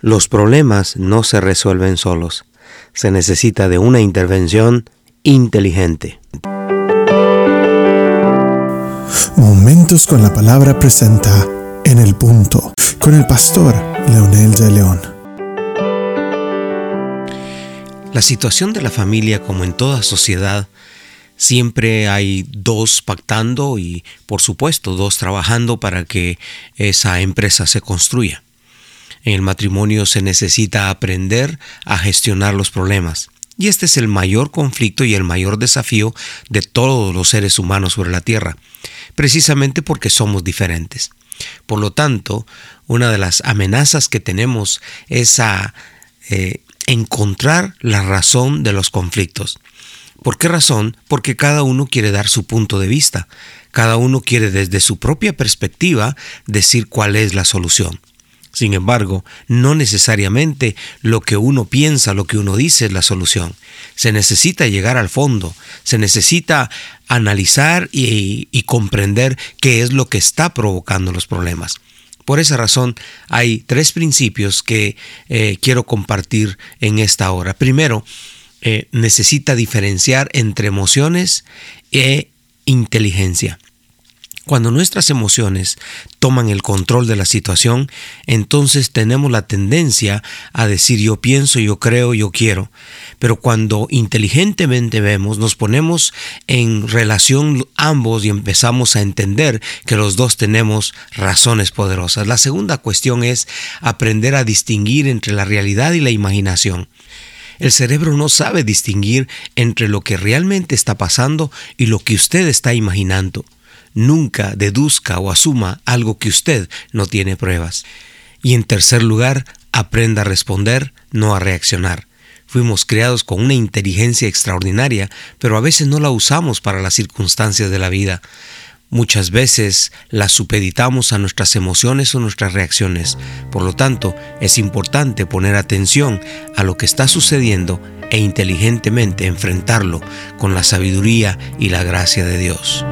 Los problemas no se resuelven solos. Se necesita de una intervención inteligente. Momentos con la palabra presenta En el punto con el pastor Leonel de León. La situación de la familia, como en toda sociedad, siempre hay dos pactando y, por supuesto, dos trabajando para que esa empresa se construya. En el matrimonio se necesita aprender a gestionar los problemas. Y este es el mayor conflicto y el mayor desafío de todos los seres humanos sobre la Tierra, precisamente porque somos diferentes. Por lo tanto, una de las amenazas que tenemos es a eh, encontrar la razón de los conflictos. ¿Por qué razón? Porque cada uno quiere dar su punto de vista. Cada uno quiere desde su propia perspectiva decir cuál es la solución. Sin embargo, no necesariamente lo que uno piensa, lo que uno dice es la solución. Se necesita llegar al fondo, se necesita analizar y, comprender qué es lo que está provocando los problemas. Por esa razón hay tres principios que eh, quiero compartir en esta hora. Primero, eh, necesita diferenciar entre emociones e inteligencia. Cuando nuestras emociones toman el control de la situación, entonces tenemos la tendencia a decir yo pienso, yo creo, yo quiero. Pero cuando inteligentemente vemos, nos ponemos en relación ambos y empezamos a entender que los dos tenemos razones poderosas. La segunda cuestión es aprender a distinguir entre la realidad y la imaginación. El cerebro no sabe distinguir entre lo que realmente está pasando y lo que usted está imaginando nunca deduzca o asuma algo que usted no tiene pruebas. Y en tercer lugar, aprenda a responder, no a reaccionar. Fuimos creados con una inteligencia extraordinaria, pero a veces no la usamos para las circunstancias de la vida. Muchas veces la supeditamos a nuestras emociones o nuestras reacciones. Por lo tanto, es importante poner atención a lo que está sucediendo e inteligentemente enfrentarlo con la sabiduría y la gracia de Dios.